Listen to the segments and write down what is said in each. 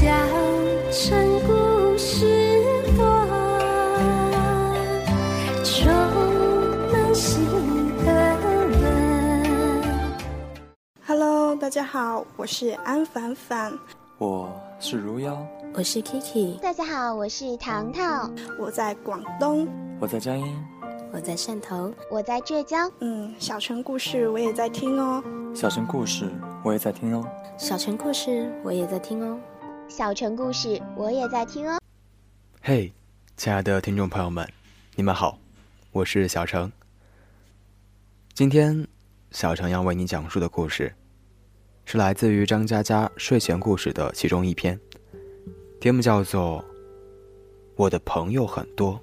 小城故事多，充满喜和乐。Hello，大家好，我是安凡凡，我是如妖，我是 Kiki，大家好，我是糖糖，我在广东，我在江阴，我在汕头，我在浙江。嗯，小城故事我也在听哦。小城故事我也在听哦。小城故事我也在听哦。小城故事我也在听哦。嘿，亲爱的听众朋友们，你们好，我是小城。今天，小程要为你讲述的故事，是来自于张嘉佳睡前故事的其中一篇，题目叫做《我的朋友很多，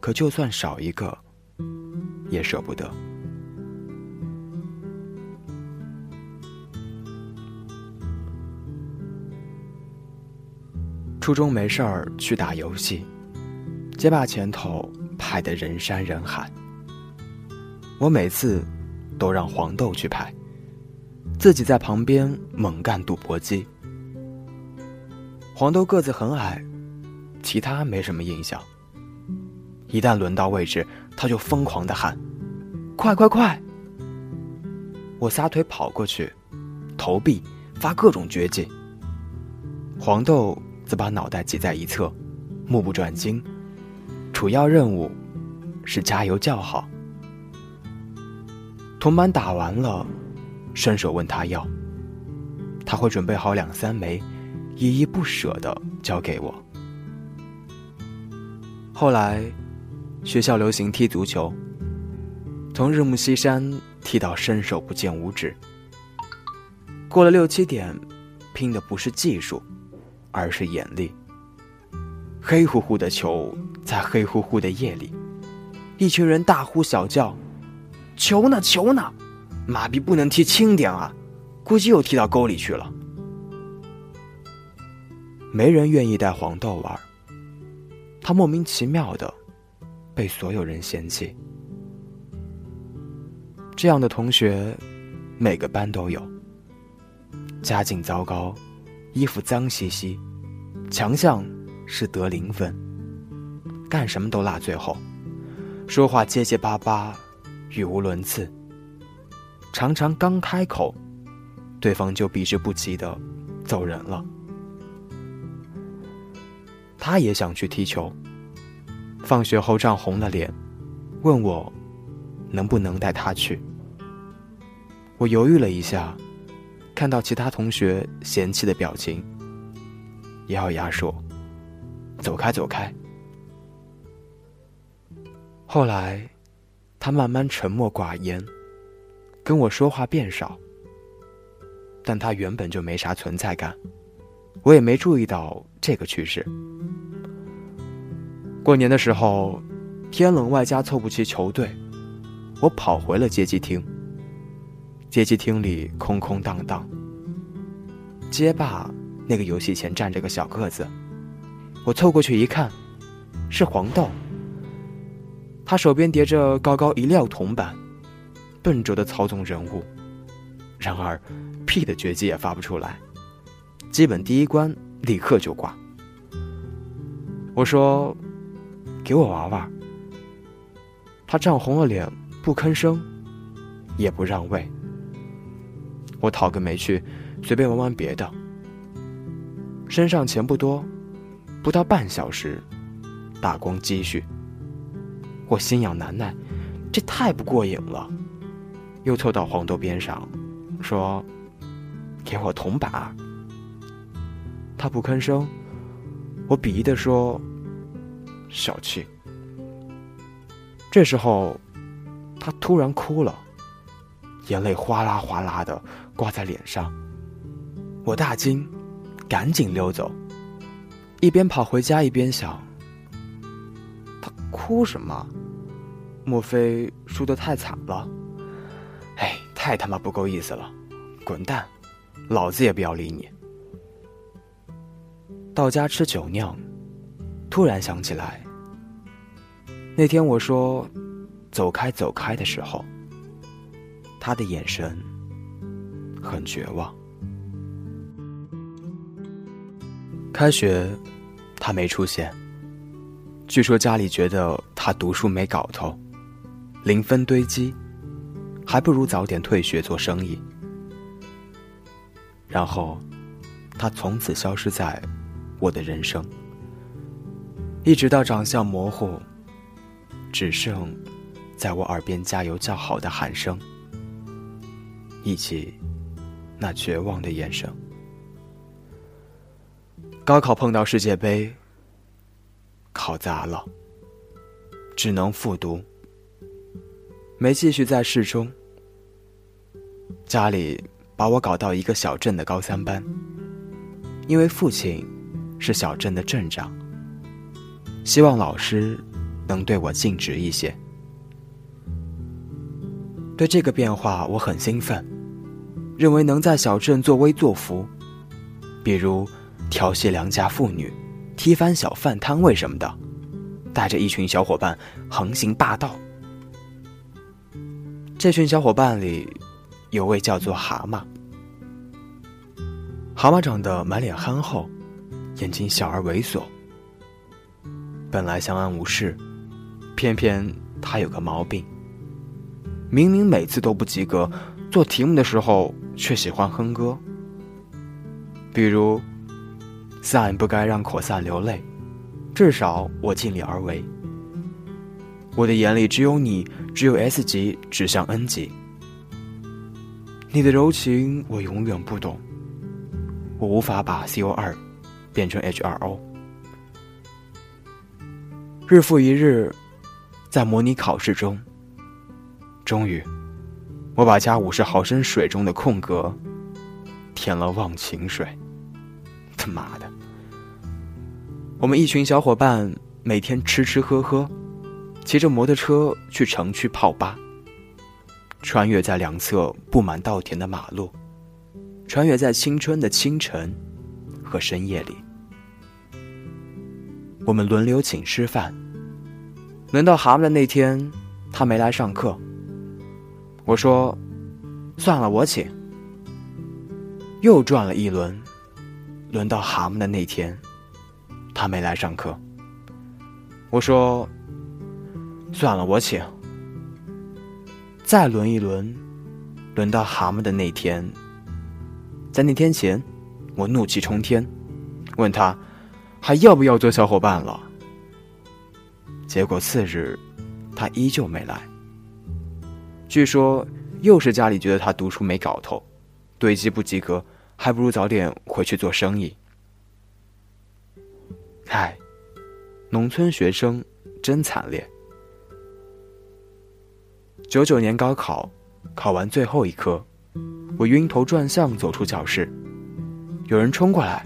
可就算少一个，也舍不得》。初中没事儿去打游戏，街霸前头排得人山人海。我每次都让黄豆去排，自己在旁边猛干赌博机。黄豆个子很矮，其他没什么印象。一旦轮到位置，他就疯狂的喊：“快快快！”我撒腿跑过去，投币，发各种绝技。黄豆。则把脑袋挤在一侧，目不转睛。主要任务是加油叫好。铜板打完了，伸手问他要，他会准备好两三枚，依依不舍的交给我。后来，学校流行踢足球，从日暮西山踢到伸手不见五指。过了六七点，拼的不是技术。而是眼力。黑乎乎的球在黑乎乎的夜里，一群人大呼小叫：“球呢？球呢？马逼不能踢轻点啊！估计又踢到沟里去了。”没人愿意带黄豆玩，他莫名其妙的被所有人嫌弃。这样的同学，每个班都有。家境糟糕。衣服脏兮兮，强项是得零分，干什么都落最后，说话结结巴巴，语无伦次，常常刚开口，对方就避之不及的走人了。他也想去踢球，放学后涨红了脸，问我能不能带他去。我犹豫了一下。看到其他同学嫌弃的表情，咬咬牙说：“走开，走开。”后来，他慢慢沉默寡言，跟我说话变少。但他原本就没啥存在感，我也没注意到这个趋势。过年的时候，天冷外加凑不齐球队，我跑回了街机厅。街机厅里空空荡荡。街霸那个游戏前站着个小个子，我凑过去一看，是黄豆。他手边叠着高高一撂铜板，笨拙的操纵人物，然而屁的绝技也发不出来，基本第一关立刻就挂。我说：“给我玩玩。”他涨红了脸，不吭声，也不让位。我讨个没趣，随便玩玩别的。身上钱不多，不到半小时，打光积蓄。我心痒难耐，这太不过瘾了。又凑到黄豆边上，说：“给我铜板。”他不吭声，我鄙夷的说：“小气。”这时候，他突然哭了，眼泪哗啦哗啦的。挂在脸上，我大惊，赶紧溜走，一边跑回家一边想：他哭什么？莫非输得太惨了？哎，太他妈不够意思了！滚蛋，老子也不要理你。到家吃酒酿，突然想起来，那天我说“走开，走开”的时候，他的眼神。很绝望。开学，他没出现。据说家里觉得他读书没搞头，零分堆积，还不如早点退学做生意。然后，他从此消失在我的人生，一直到长相模糊，只剩在我耳边加油叫好的喊声，以及那绝望的眼神。高考碰到世界杯，考砸了，只能复读，没继续在市中。家里。把我搞到一个小镇的高三班，因为父亲是小镇的镇长，希望老师能对我尽职一些。对这个变化我很兴奋，认为能在小镇作威作福，比如调戏良家妇女、踢翻小贩摊位什么的，带着一群小伙伴横行霸道。这群小伙伴里。有位叫做蛤蟆，蛤蟆长得满脸憨厚，眼睛小而猥琐。本来相安无事，偏偏他有个毛病，明明每次都不及格，做题目的时候却喜欢哼歌。比如，sin 不该让扩散流泪，至少我尽力而为。我的眼里只有你，只有 S 级指向 N 级。你的柔情我永远不懂，我无法把 C O 二变成 H 二 O。日复一日，在模拟考试中，终于，我把加五十毫升水中的空格填了忘情水。他妈的！我们一群小伙伴每天吃吃喝喝，骑着摩托车去城区泡吧。穿越在两侧布满稻田的马路，穿越在青春的清晨和深夜里，我们轮流请吃饭。轮到蛤蟆的那天，他没来上课。我说：“算了，我请。”又转了一轮，轮到蛤蟆的那天，他没来上课。我说：“算了，我请。”再轮一轮，轮到蛤蟆的那天。在那天前，我怒气冲天，问他还要不要做小伙伴了。结果次日，他依旧没来。据说又是家里觉得他读书没搞头，堆积不及格，还不如早点回去做生意。唉，农村学生真惨烈。九九年高考，考完最后一科，我晕头转向走出教室，有人冲过来，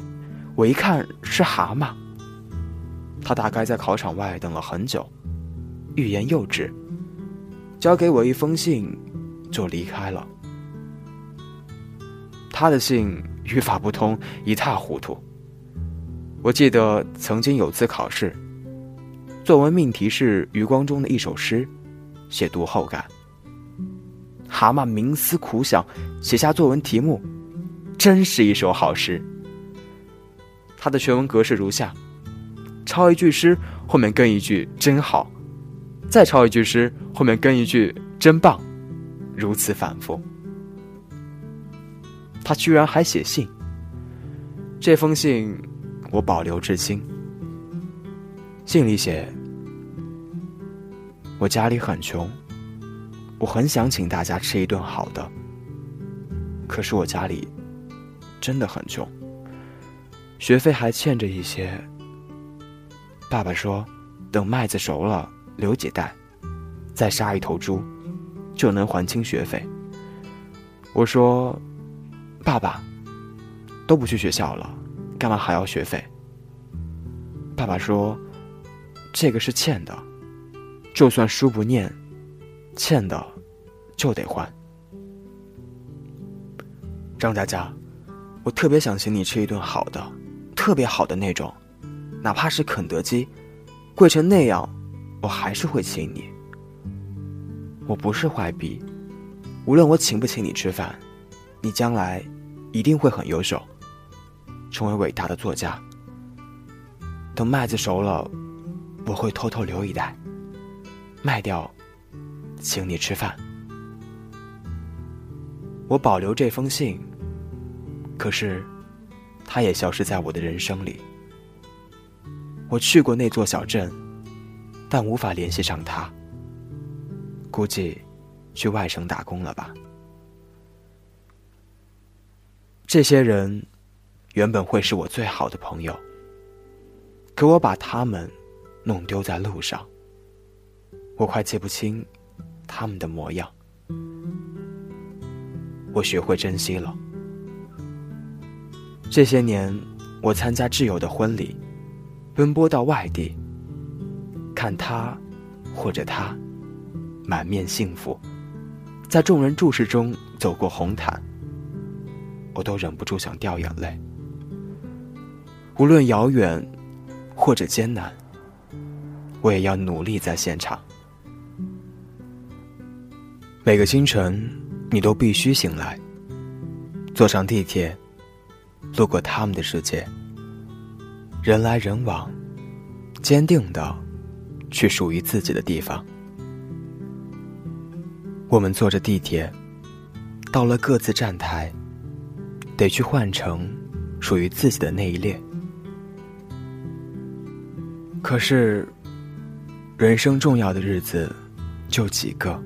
我一看是蛤蟆。他大概在考场外等了很久，欲言又止，交给我一封信，就离开了。他的信语法不通，一塌糊涂。我记得曾经有次考试，作文命题是余光中的一首诗，写读后感。蛤蟆冥思苦想，写下作文题目，真是一首好诗。他的全文格式如下：抄一句诗，后面跟一句“真好”，再抄一句诗，后面跟一句“真棒”，如此反复。他居然还写信，这封信我保留至今。信里写：“我家里很穷。”我很想请大家吃一顿好的，可是我家里真的很穷，学费还欠着一些。爸爸说，等麦子熟了，留几袋，再杀一头猪，就能还清学费。我说，爸爸都不去学校了，干嘛还要学费？爸爸说，这个是欠的，就算书不念。欠的就得还，张佳佳，我特别想请你吃一顿好的，特别好的那种，哪怕是肯德基，贵成那样，我还是会请你。我不是坏逼，无论我请不请你吃饭，你将来一定会很优秀，成为伟大的作家，等麦子熟了，我会偷偷留一袋，卖掉，请你吃饭。我保留这封信，可是，它也消失在我的人生里。我去过那座小镇，但无法联系上他。估计去外省打工了吧。这些人原本会是我最好的朋友，可我把他们弄丢在路上，我快记不清他们的模样。我学会珍惜了。这些年，我参加挚友的婚礼，奔波到外地，看他或者他满面幸福，在众人注视中走过红毯。我都忍不住想掉眼泪。无论遥远，或者艰难，我也要努力在现场。每个清晨，你都必须醒来，坐上地铁，路过他们的世界。人来人往，坚定的去属于自己的地方。我们坐着地铁，到了各自站台。得去换成属于自己的那一列。可是，人生重要的日子就几个，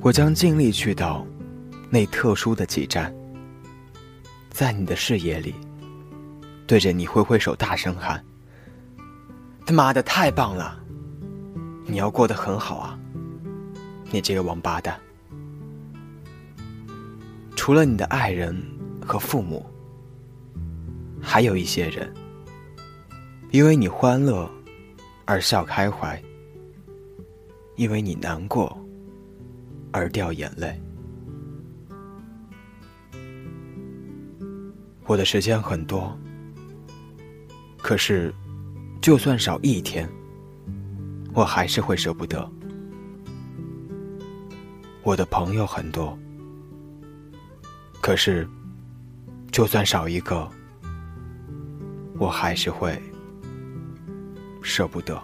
我将尽力去到那特殊的几站，在你的视野里，对着你挥挥手，大声喊：“他妈的，太棒了！你要过得很好啊，你这个王八蛋！”除了你的爱人和父母，还有一些人，因为你欢乐而笑开怀，因为你难过而掉眼泪。我的时间很多，可是就算少一天，我还是会舍不得。我的朋友很多。可是，就算少一个，我还是会舍不得。